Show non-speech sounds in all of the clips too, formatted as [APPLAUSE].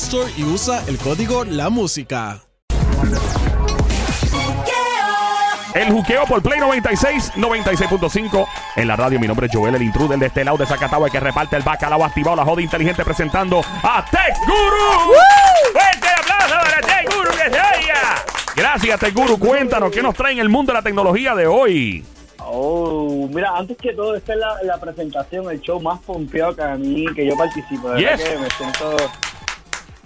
Store y usa el código La Música. El juqueo por Play 96, 96.5 en la radio. Mi nombre es Joel, el intruder de este lado de Zacatau, el que reparte el bacalao activado, la joda inteligente, presentando a Tech Guru. ¡Fuerte aplauso para Tech Guru que se oiga! Gracias, Tech Guru. Cuéntanos, ¿qué nos trae en el mundo de la tecnología de hoy? Oh, mira, antes que todo, esta es la, la presentación, el show más pompeado que a mí, que yo participo. De verdad Yes. que me siento...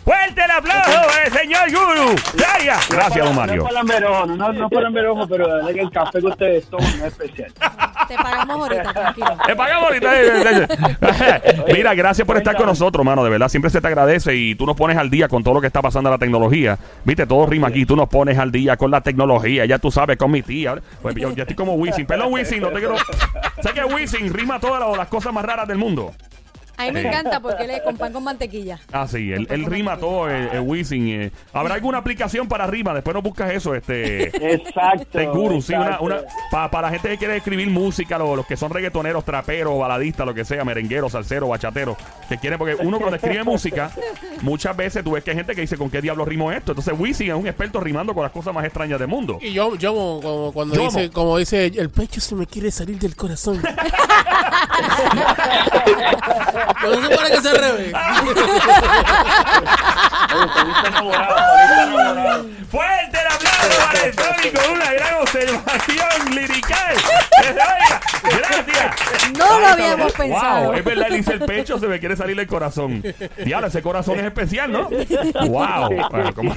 ¡Fuerte el aplauso para el señor Guru! ¡Vaya! Gracias, don Mario. No para lamberojo, no, no para lamberojo, pero la verdad que el café que ustedes toman es especial. [LAUGHS] Te pagamos ahorita, tranquilo. Te pagamos ahorita. eh, eh. [LAUGHS] Mira, gracias por estar con nosotros, mano. De verdad, siempre se te agradece y tú nos pones al día con todo lo que está pasando en la tecnología. Viste, todo rima aquí. Tú nos pones al día con la tecnología. Ya tú sabes, con mi tía. Pues yo, yo estoy como Wisin. Perdón, Wisin, no te quiero. Sé que Wisin rima todas las cosas más raras del mundo. A mí me encanta porque le con pan con mantequilla. Ah, sí, él, él rima todo, el, el Wisin. eh. ¿Habrá alguna aplicación para rima? Después no buscas eso, este. Exacto. De guru, sí, una, exacto. una, para la gente que quiere escribir música, lo- los, que son reggaetoneros, traperos, baladistas, lo que sea, merengueros, salseros, bachateros, que quieren, porque uno cuando escribe [LAUGHS] música, muchas veces tú ves que hay gente que dice, ¿con qué diablo rimo esto? Entonces Wisin es un experto rimando con las cosas más extrañas del mundo. Y yo, yo como, como cuando Yomo. dice, como dice, el pecho se me quiere salir del corazón. [LAUGHS] Pero que se revés. Oye, saliste enamorado, saliste enamorado. ¡Fuerte el aplauso para el Tony con una gran observación lirical! ¡Gracias! No lo habíamos pensado. Wow, es verdad, él dice el pecho, se me quiere salir el corazón. Diablo, ese corazón es especial, ¿no? ¡Wow! Bueno, ¿cómo?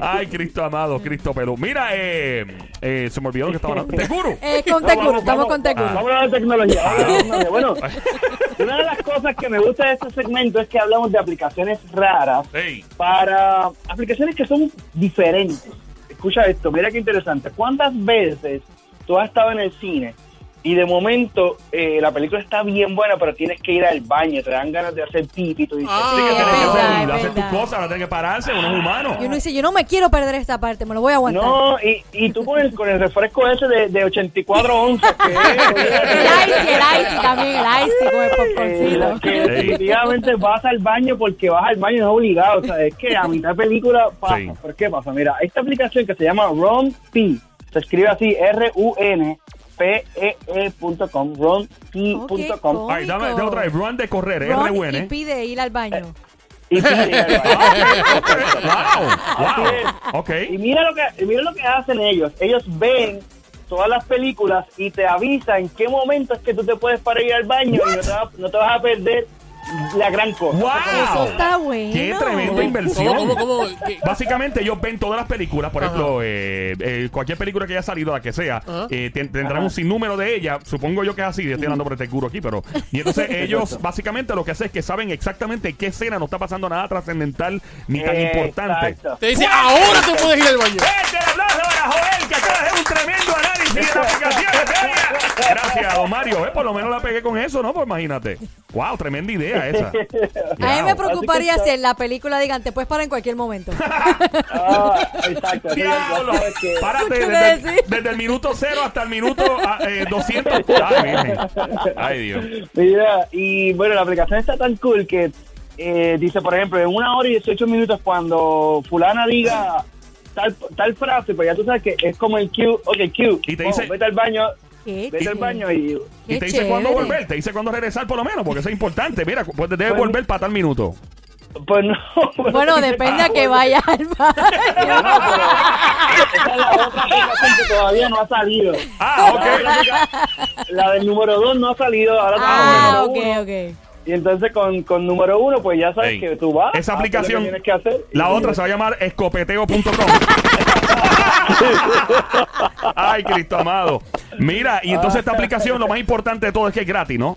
Ay, Cristo amado, Cristo pelo. Mira, eh, eh, se me olvidó lo que estaba hablando. ¿Seguro? Eh, con Tecuro, estamos con Tecuro. Vamos a hablar de tecnología. vamos a de tecnología. Bueno, una de las cosas que me gusta de este segmento es que hablamos de aplicaciones raras Ey. para aplicaciones que son diferentes. Escucha esto, mira qué interesante. ¿Cuántas veces tú has estado en el cine y de momento eh, la película está bien buena, pero tienes que ir al baño, te dan ganas de hacer pipi, tú dices, Ah, Sí, que que verdad, hacer, es hacer tus verdad. cosas, no tiene que pararse, uno es humano. Y uno dice, yo no me quiero perder esta parte, me lo voy a aguantar. no, y, y tú con el, con el refresco ese de, de 84 onzas, que es, [LAUGHS] El icy, el icy también, el icy con el Eh, popcorncito. que definitivamente vas al baño porque vas al baño no es obligado. O sea, es que a mitad de película pasa. Sí. ¿Por qué pasa? Mira, esta aplicación que se llama RunP, se escribe así, R-U-N-P-E-E.com, RunP.com. Ok, Ay, dame, dame otra vez. Run de correr, Ron R-U-N. y pide ir al baño. Y pide ir al baño. [LAUGHS] wow, wow. Y mira lo que mira lo que hacen ellos. Ellos ven todas las películas y te avisan en qué momento es que tú te puedes parar ir al baño y no te, va- no te vas a perder la gran cosa. Eso Wow. está bueno. Qué tremenda ¿Cómo, inversión. cómo, cómo? [LAUGHS] ¿Qué? Básicamente ellos ven todas las películas, por Ajá. ejemplo, eh, eh, cualquier película que haya salido, la que sea, Ajá. eh, ten- tendrán un sinnúmero de ellas, supongo yo que es así, yo estoy hablando por este curo aquí, pero... Y entonces [LAUGHS] ellos básicamente lo que hacen es que saben exactamente qué escena no está pasando nada trascendental ni tan importante. Exacto. Te dice, ahora te puedes ir al baño. ¡Fuerte el aplauso para Joel, que acaba de hacer un tremendo la aplicación! Gracias, don Mario. Eh, por lo menos la pegué con eso, ¿no? Pues imagínate. Wow, tremenda idea esa. [LAUGHS] A mí me preocuparía si en la película digan, te puedes parar en cualquier momento. [LAUGHS] Ah, exacto. Diablo. Párate ¿Qué desde, decir? desde el minuto cero hasta el minuto ah, eh, 200. Ay, virgen. Ay, Dios. Mira, y bueno, la aplicación está tan cool que eh, dice, por ejemplo, en una hora y 18 minutos cuando fulana diga tal, tal frase, pues ya tú sabes que es como el Q, ok, Q, Y te oh, vete al baño, Qué Vete al chévere. baño y... Y te dice cuándo volver, te dice cuándo regresar por lo menos, porque eso es importante. Mira, pues debes Pues- volver para tal minuto. Pues no. [LAUGHS] Bueno, depende a que vaya al baño. No, pero esa es la otra aplicación que todavía no ha salido. Ah, ok. La, del número 2 no ha salido. Ahora Ah, ok, uno. ok. Y entonces con, con número uno, pues ya sabes Ey, que tú vas. esa haces lo que aplicación- tienes que hacer. La otra se va a llamar escopeteo.com. [LAUGHS] Ay, Cristo amado. Mira, y entonces esta aplicación, lo más importante de todo es que es gratis, ¿no?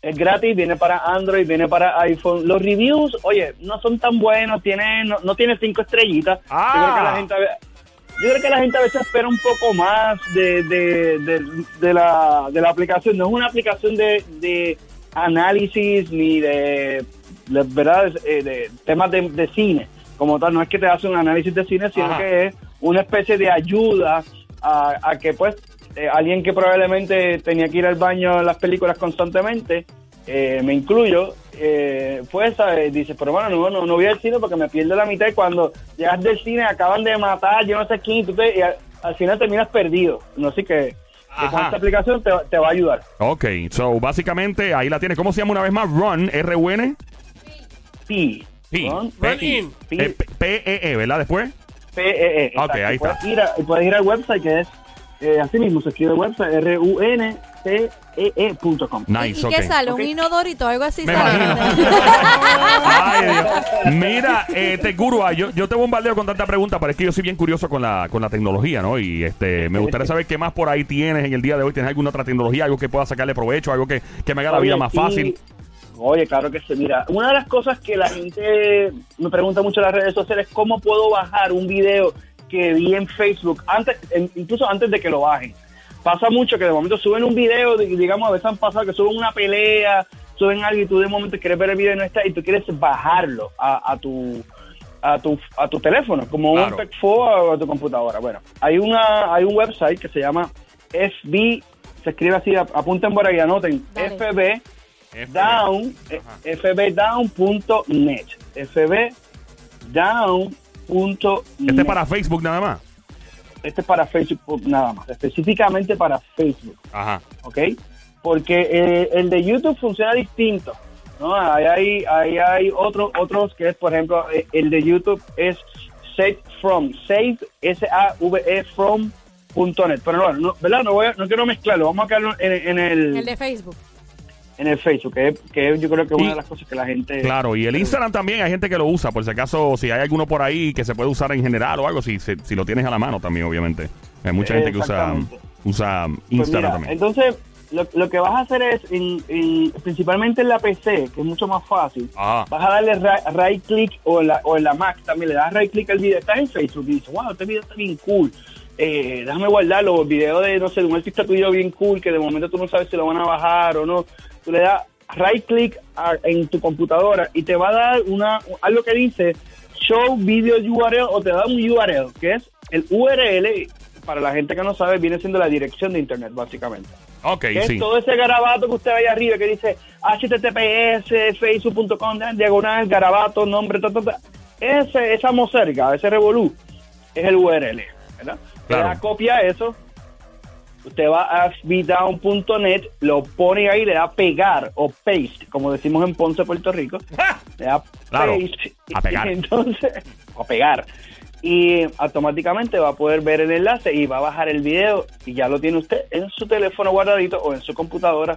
Es gratis, viene para Android, viene para iPhone. Los reviews, oye, no son tan buenos, tiene, no, no tiene cinco estrellitas. Ah. Yo creo que la gente a ve- yo creo que la gente a veces espera un poco más de, de, de, de la, de la aplicación. No es una aplicación de, de análisis ni de, de, ¿verdad? Eh, de temas de, de cine. Como tal, no es que te hace un análisis de cine, sino Ajá. que es una especie de ayuda a, a que pues eh, alguien que probablemente tenía que ir al baño en las películas constantemente, eh, me incluyo, eh, pues eh, dice, pero bueno, no, no, no voy al cine porque me pierdo la mitad y cuando llegas del cine acaban de matar, yo no sé quién, y, tú te- y al, al final terminas perdido. No sé que con esta aplicación te, va- te va a ayudar. Ok, so básicamente ahí la tienes. ¿Cómo se llama una vez más? Run, R-U-N. P. P. Run in. P. Eh, P- P-E-E, ¿verdad? Después. P-E-E. Ok, exacto. ahí puedes está. Ir a, puedes ir al website que es, eh, así mismo se escribe el website, R-U-N-C-E-E.com. Nice, ¿Y ok. qué sale? ¿Un inodorito algo así? Me sale? imagino. [LAUGHS] Ay, Dios. Mira, eh, te guru, ah, yo, yo te bombardeo con tanta pregunta, pero es que yo soy bien curioso con la, con la tecnología, ¿no? Y este, me gustaría saber qué más por ahí tienes en el día de hoy. ¿Tienes alguna otra tecnología, algo que pueda sacarle provecho, algo que, que me haga la vida más fácil? Oye, claro que sí. Mira, una de las cosas que la gente me pregunta mucho en las redes sociales es cómo puedo bajar un video que vi en Facebook, antes, incluso antes de que lo bajen. Pasa mucho que de momento suben un video, di- digamos, a veces han pasado que suben una pelea, suben algo y tú de momento quieres ver el video y no está, y tú quieres bajarlo a, a tu a tu a tu teléfono, como Claro. un PEC-4 o a tu computadora. Bueno, hay una hay un website que se llama FB, se escribe así, ap- apunten por ahí, anoten, Dale. FB down eh, fbdown.net fbdown.net Este es para Facebook nada más. Este es para Facebook nada más específicamente para Facebook Ajá. ¿ok? porque eh, el de YouTube funciona distinto ¿no? ahí hay, ahí hay otros otros que es por ejemplo eh, el de YouTube es save from save s a v e from punto net pero bueno no, ¿verdad? no voy a- no quiero mezclarlo vamos a quedarlo en, en el El de Facebook. En el Facebook, que, que yo creo que es una de las cosas que la gente... Claro, y el Instagram también hay gente que lo usa, por si acaso, si hay alguno por ahí que se puede usar en general o algo, si, si, si lo tienes a la mano también, obviamente. Hay mucha gente que usa, usa Pues Instagram mira, también. entonces, lo, lo que vas a hacer es, en- principalmente en la PC, que es mucho más fácil, Ajá. vas a darle ra- right click o, en la, o en la Mac también, le das right click al video, estás en Facebook y dices, wow, este video está bien cool. Eh, déjame guardarlo, video de, no sé, de un artista tuyo bien cool, que de momento tú no sabes si lo van a bajar o no. Tú le das right click a- en tu computadora y te va a dar una algo que dice show video URL o te da un URL, que es el URL, para la gente que no sabe, viene siendo la dirección de internet, básicamente. Ok, Que sí. es todo ese garabato que usted ve ahí arriba que dice https facebook.com diagonal garabato nombre ta, ta, ta. ese esa moserga ese revolú es el URL ¿verdad? Claro. Copia eso usted va a fbdown.net lo pone ahí le da pegar o paste como decimos en Ponce Puerto Rico. [LAUGHS] Le da Claro, paste a pegar. y [LAUGHS] entonces a pegar. Y automáticamente va a poder ver el enlace y va a bajar el video y ya lo tiene usted en su teléfono guardadito o en su computadora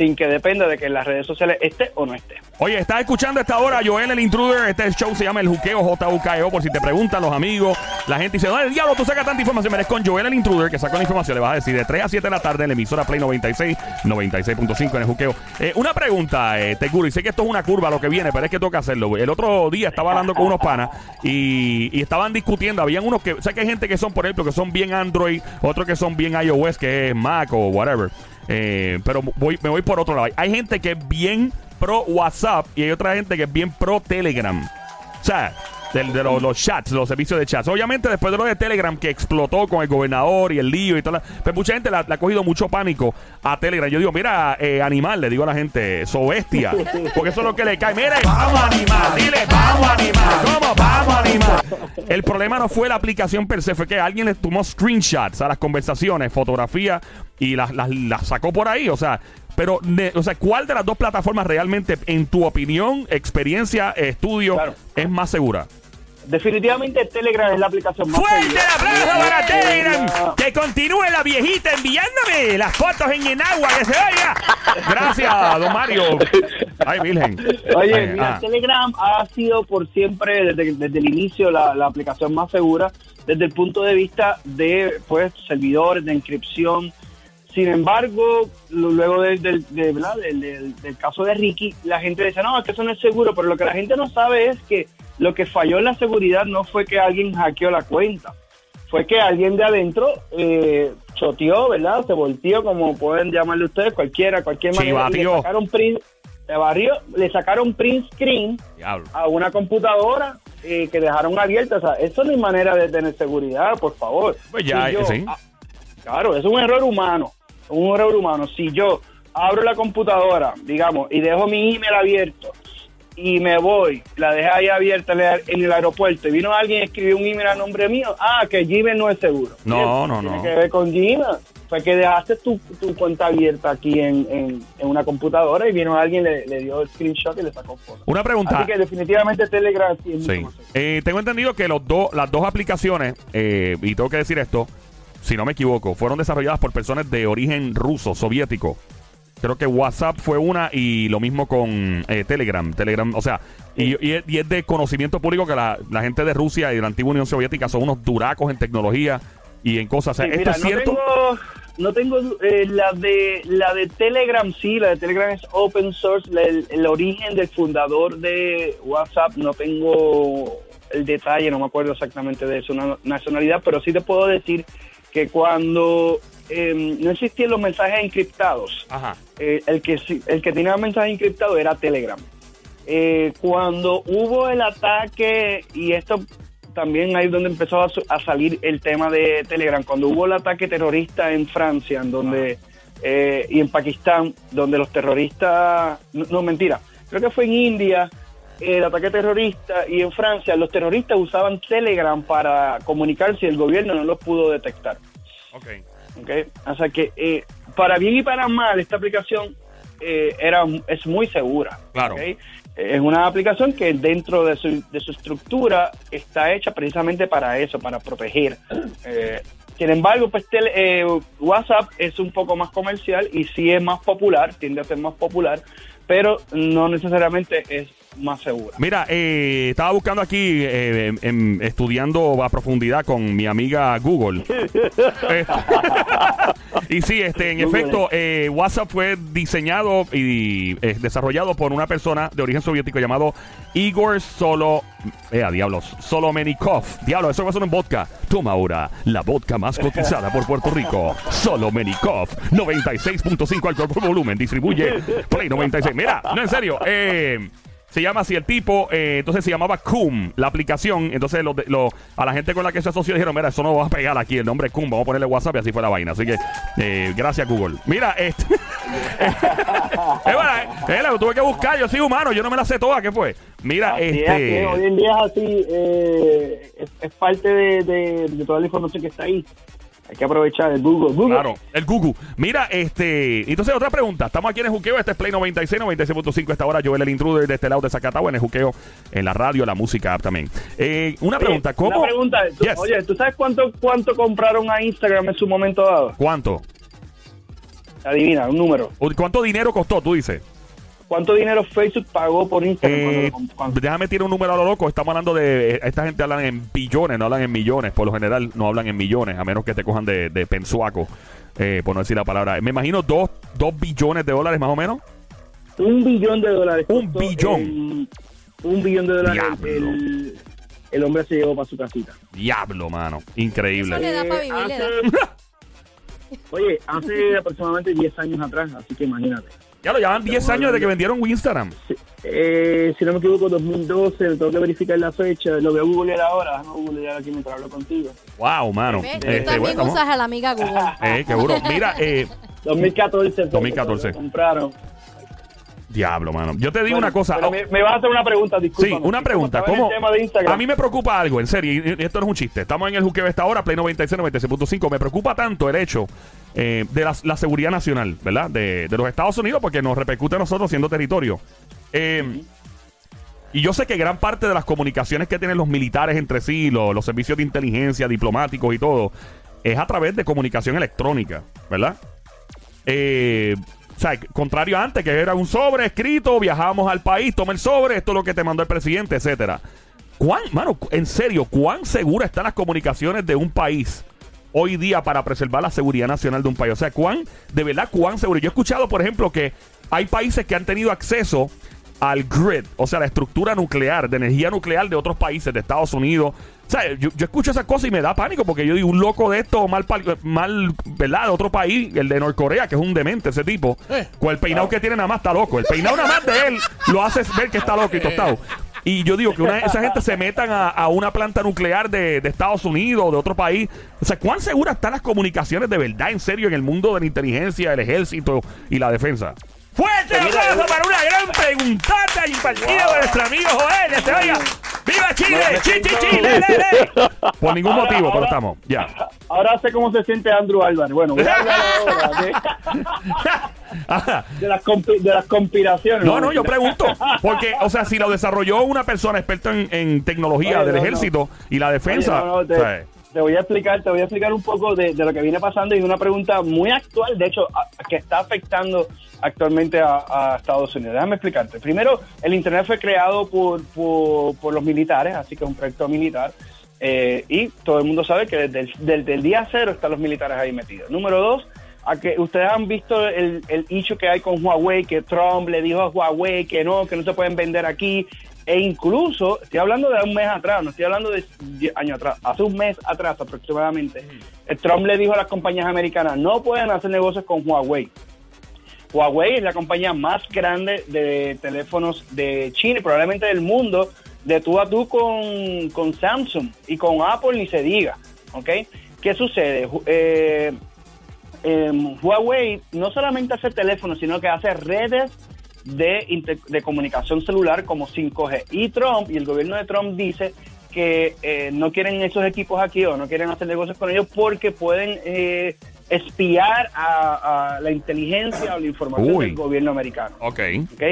sin que dependa de que en las redes sociales esté o no esté. Oye, estás escuchando esta hora Joel el Intruder. Este show se llama El Juqueo, J-U-K-E-O. Por si te preguntan los amigos, la gente dice, ¿dónde diablo tú sacas tanta información? Mira, es con Joel el Intruder que sacó la información. Le vas a decir de 3 a 7 de la tarde en la emisora Play 96, 96.5 en el Juqueo. Eh, una pregunta, eh, Teguro, y sé que esto es una curva lo que viene, pero es que tengo que hacerlo. El otro día estaba hablando con unos panas y, y estaban discutiendo. Habían unos que, sé que hay gente que son, por ejemplo, que son bien Android, otros que son bien iOS, que es Mac o whatever. Eh, pero voy, me voy por otro lado. Hay gente que es bien pro WhatsApp y hay otra gente que es bien pro Telegram. O sea, del- de los, los chats, los servicios de chats. Obviamente, después de lo de Telegram que explotó con el gobernador y el lío y toda la- Pues mucha gente le ha- cogido mucho pánico a Telegram. Yo digo, mira, eh, animal, le digo a la gente, so bestia. Porque eso es lo que le cae. Mire, vamos animal, dile, vamos animal. ¿Cómo? Vamos animal. El problema no fue la aplicación per se, fue que alguien le tomó screenshots a las conversaciones, fotografías y las, las, las sacó por ahí. O sea, pero, o sea, ¿cuál de las dos plataformas realmente, en tu opinión, experiencia, estudio, Claro. es más segura? Definitivamente Telegram es la aplicación más ¡Fuerte segura. el aplauso para Telegram! Que continúe la viejita enviándome las fotos en el agua, que se oiga. Gracias, don Mario. Ay, Virgen. Oye, Ay, mira, ah. Telegram ha sido por siempre, desde, desde el inicio, la, la aplicación más segura desde el punto de vista de pues servidores, de inscripción. Sin embargo, luego del, del, de- ¿verdad? del, del- del caso de Ricky, la gente dice, no, es que eso no es seguro, pero lo que la gente no sabe es que lo que falló en la seguridad no fue que alguien hackeó la cuenta, fue que alguien de adentro eh, choteó, ¿verdad? Se volteó, como pueden llamarle ustedes, cualquiera, cualquier manera, y le sacaron print, se barrió, le sacaron print screen Diablo. a una computadora eh, que dejaron abierta. O sea, eso no es manera de tener seguridad, por favor. Pues ya, Si yo- sí. ah, claro, es un error humano. Un error humano. Si yo abro la computadora, digamos, y dejo mi email abierto y me voy, la dejé ahí abierta en el, aeropuerto y vino alguien y escribió un email a nombre mío, ah, que Gmail no es seguro. No, Bien, no, tiene no. que ver con Gmail. Fue que dejaste tu, tu cuenta abierta aquí en, en- en una computadora y vino alguien, le, le dio el screenshot y le sacó foto. Una pregunta. Así que definitivamente Telegram sí es Sí. Eh, tengo entendido que los dos, las dos aplicaciones, eh, y tengo que decir esto, si no me equivoco, fueron desarrolladas por personas de origen ruso, soviético. Creo que WhatsApp fue una y lo mismo con eh, Telegram. Telegram, o sea, y, y es, y es de conocimiento público que la, la gente de Rusia y de la antigua Unión Soviética son unos duracos en tecnología y en cosas. O sea, Sí, ¿Esto mira, es cierto? No tengo, no tengo eh, la de la de Telegram, sí, la de Telegram es open source. la- el, el origen del fundador de WhatsApp, no tengo el detalle, no me acuerdo exactamente de su na- nacionalidad, pero sí te puedo decir que cuando eh, no existían los mensajes encriptados, Ajá. eh, el que el que tenía mensaje encriptado era Telegram. Eh, cuando hubo el ataque, y esto también ahí es donde empezó a, a salir el tema de Telegram, cuando hubo el ataque terrorista en Francia, en donde eh, y en Pakistán, donde los terroristas, no, no, mentira, creo que fue en India el ataque terrorista y en Francia los terroristas usaban Telegram para comunicarse y el gobierno no los pudo detectar. Ok. ¿ok? O sea que eh, para bien y para mal esta aplicación eh, era es muy segura. Claro. Es una aplicación que dentro de su, de su estructura está hecha precisamente para eso, para proteger. [CLEARS THROAT] Eh, sin embargo, pues tele- eh, WhatsApp es un poco más comercial y sí es más popular, tiende a ser más popular, pero no necesariamente es más segura. Mira, eh, estaba buscando aquí, eh, em- em, estudiando a profundidad con mi amiga Google. Eh, [LAUGHS] [LAUGHS] y sí, este, en Google. efecto, eh, WhatsApp fue diseñado y eh, desarrollado por una persona de origen soviético llamado Igor Solo... Eh, diablos, Solomenikov. Diablo, eso va a ser un vodka. Toma ahora la vodka más cotizada por Puerto Rico. Solomenikov. 96.5 alcohol por volumen. Distribuye Play 96. Mira, no, en serio. Eh... Se llama así el tipo, eh, entonces se llamaba Cum, la aplicación. Entonces lo, lo- a la gente con la que se asoció dijeron, mira, eso no va a pegar aquí, el nombre es vamos a ponerle WhatsApp y así fue la vaina. Así que, eh, gracias Google. Mira, este... [LAUGHS] es verdad, eh, lo tuve que buscar, yo soy humano, yo no me la sé toda, ¿qué fue? Mira, Así este... es, hoy en día es así, eh, es, es parte de, de- de toda la información que está ahí. Hay que aprovechar el Google. Google. Claro, el Gugu. Mira, este. Entonces, otra pregunta. Estamos aquí en el juqueo. Este es Play 96, 96.5. Esta hora, Joel el Intruder de este lado de Zacatau en el juqueo, en la radio, la música app también. Eh, una Oye, pregunta. ¿Cómo? Una pregunta. tú- Yes. Oye, ¿tú sabes cuánto, cuánto compraron a Instagram en su momento dado? ¿Cuánto? Adivina, un número. ¿O ¿Cuánto dinero costó, tú dices? ¿Cuánto dinero Facebook pagó por Instagram? Eh, cuando- cuando- déjame tirar un número a lo loco. Estamos hablando de. eh, Esta gente hablan en billones, no hablan en millones. Por lo general, no hablan en millones, a menos que te cojan de, de pensuaco, eh, por no decir la palabra. Me imagino dos, dos billones de dólares más o menos. un billón de dólares. Un costó billón. el- un billón de dólares. Diablo. El, el hombre se llevó para su casita. Diablo, mano. Eso Increíble. le da para vivir, le da. hace- [LAUGHS] Oye, hace aproximadamente 10 años atrás, así que imagínate. Ya lo llevan 10 años de que vendieron Instagram. Sí, eh, si no me equivoco, 2012, tengo que verificar la fecha, lo voy a googlear ahora, déjame googlear aquí mientras hablo contigo. Wow, mano. ¿Ves? Tú Este, también bueno, usas a la amiga Google. Eh, qué duro. Mira, eh, 2014. fue 2014. cuando lo compraron. Diablo, mano. Yo te digo Bueno, una cosa. pero oh, me, me vas a hacer una pregunta, Sí, disculpa. una pregunta. ¿Cómo? A mí me preocupa algo, en serio, y y esto no es un chiste. Estamos en el juqueo esta hora, Play 96, 96.5. Me preocupa tanto el hecho eh, de la, la seguridad nacional, ¿verdad? De, de los Estados Unidos, porque nos repercute a nosotros siendo territorio. Eh, y yo sé que gran parte de las comunicaciones que tienen los militares entre sí, lo- los servicios de inteligencia, diplomáticos y todo, es a través de comunicación electrónica, ¿verdad? Eh, o sea, contrario a antes, que era un sobre escrito, viajábamos al país, toma el sobre, esto es lo que te mandó el presidente, etcétera. ¿Cuán, mano, en serio, cuán seguras están las comunicaciones de un país hoy día para preservar la seguridad nacional de un país? O sea, cuán, de verdad, cuán seguro. Yo he escuchado, por ejemplo, que hay países que han tenido acceso al grid, o sea, la estructura nuclear, de energía nuclear de otros países, de Estados Unidos. O sea, yo, yo escucho esas cosas y me da pánico porque yo digo, un loco de esto, mal, mal, ¿verdad? De otro país, el de Norcorea, que es un demente ese tipo, Eh. con el peinado que tiene nada más está loco. El peinado nada más de él lo hace ver que está loco y tostado. Y yo digo que una, esa gente se metan a, a una planta nuclear de, de Estados Unidos o de otro país. O sea, ¿cuán seguras están las comunicaciones de verdad, en serio, en el mundo de la inteligencia, el ejército y la defensa? Fuerte aplauso yo- para una gran preguntata y partida de nuestro amigo Joel. Este, oiga, ¡Viva Chile! ¡Chi, chi, chi! ¡Le, le, le! Por ningún Ahora- motivo, pero estamos. Ya. Ahora sé cómo se siente Andrew Álvarez. Bueno, voy a hablar ahora de, [LAUGHS] de las, compi- de las conspiraciones. No, no, yo pregunto. Porque, o sea, si lo desarrolló una persona experta en, en tecnología Oye, del no, no. ejército y la defensa. Oye, no, te, te voy a explicar, te voy a explicar un poco de, de lo que viene pasando y una pregunta muy actual, de hecho, a- que está afectando actualmente a, Estados Unidos. Déjame explicarte. Primero, el Internet fue creado por, por, los militares, así que es un proyecto militar. eh, y todo el mundo sabe que desde el, día cero están los militares ahí metidos. Número dos, a que ustedes han visto el, el issue que hay con Huawei, que Trump le dijo a Huawei que no, que no se pueden vender aquí. E incluso, estoy hablando de un mes atrás, no estoy hablando de 10 años atrás, hace un mes atrás aproximadamente, el Trump le dijo a las compañías americanas, no pueden hacer negocios con Huawei. Huawei es la compañía más grande de teléfonos de China probablemente del mundo, de tú a tú con, con Samsung y con Apple ni se diga, ¿ok? ¿Qué sucede? Eh, em, Huawei no solamente hace teléfonos, sino que hace redes de, de comunicación celular como 5G. Y Trump y el gobierno de Trump dice que eh, no quieren esos equipos aquí o no quieren hacer negocios con ellos porque pueden eh, espiar a, a la inteligencia o la información Uy. del gobierno americano. ok. ¿ok?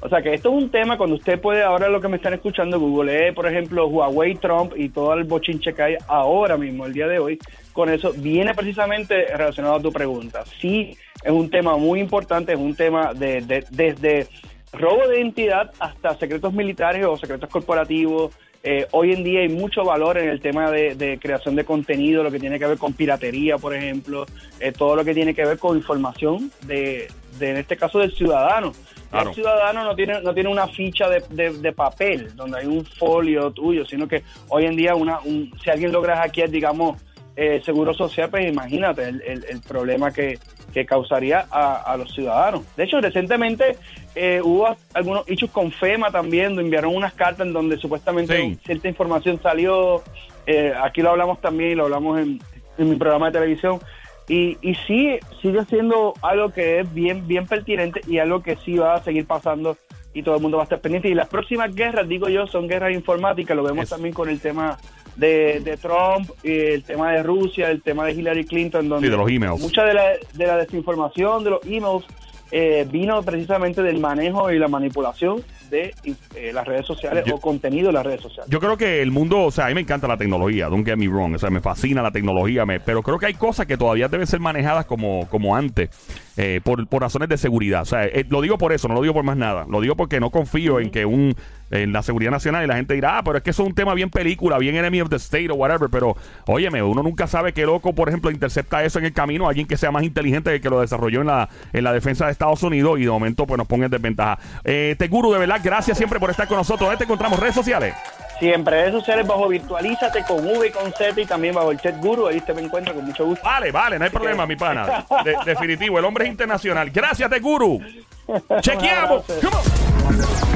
O sea que esto es un tema cuando usted puede, ahora lo que me están escuchando, Google, por ejemplo, Huawei, Trump y todo el bochinche que hay ahora mismo, el día de hoy, con eso viene precisamente relacionado a tu pregunta. Sí, es un tema muy importante, es un tema de, de- desde robo de identidad hasta secretos militares o secretos corporativos. Eh, hoy en día hay mucho valor en el tema de, de creación de contenido, lo que tiene que ver con piratería, por ejemplo, eh, todo lo que tiene que ver con información de, de en este caso, del ciudadano. Claro. El ciudadano no tiene no tiene una ficha de, de- de papel donde hay un folio tuyo, sino que hoy en día una un- si alguien logra hackear, digamos, eh, seguro social, pues imagínate el, el- el problema que, que causaría a, a los ciudadanos. De hecho, recientemente eh, hubo algunos hechos con FEMA también, enviaron unas cartas en donde supuestamente Sí. cierta información salió. eh, aquí lo hablamos también lo hablamos en, en mi programa de televisión. Y, y sí, sigue siendo algo que es bien, bien pertinente y algo que sí va a seguir pasando y todo el mundo va a estar pendiente. Y las próximas guerras, digo yo, son guerras informáticas. Lo vemos también con el tema de, de Trump, y el tema de Rusia, el tema de Hillary Clinton, donde Sí, de los emails. mucha de la, de la desinformación, de los emails, eh, vino precisamente del manejo y la manipulación de eh, las redes sociales Yo- o contenido de las redes sociales. Yo creo que el mundo, o sea, a mí me encanta la tecnología, don't get me wrong, o sea, me fascina la tecnología, me- pero creo que hay cosas que todavía deben ser manejadas como, como antes, eh, por, por razones de seguridad. O sea, eh, lo digo por eso, no lo digo por más nada. Lo digo porque no confío en que un en la seguridad nacional y la gente dirá, ah, pero es que eso es un tema bien película, bien enemy of the state o whatever, pero óyeme, uno nunca sabe qué loco, por ejemplo, intercepta eso en el camino, alguien que sea más inteligente que el que lo desarrolló en la, en la defensa de Estados Unidos y de momento pues nos ponga en desventaja. Eh, Teguru, de verdad, gracias siempre por estar con nosotros. ¿Dónde te encontramos? ¿Redes sociales? Siempre redes sociales bajo Virtualízate con V y con Z y también bajo el Chat Guru. Ahí te me encuentro con mucho gusto. Vale, vale, no hay problema, mi pana. De- definitivo, el hombre es internacional. Gracias, Teguru. [LAUGHS] Chequeamos. Come on.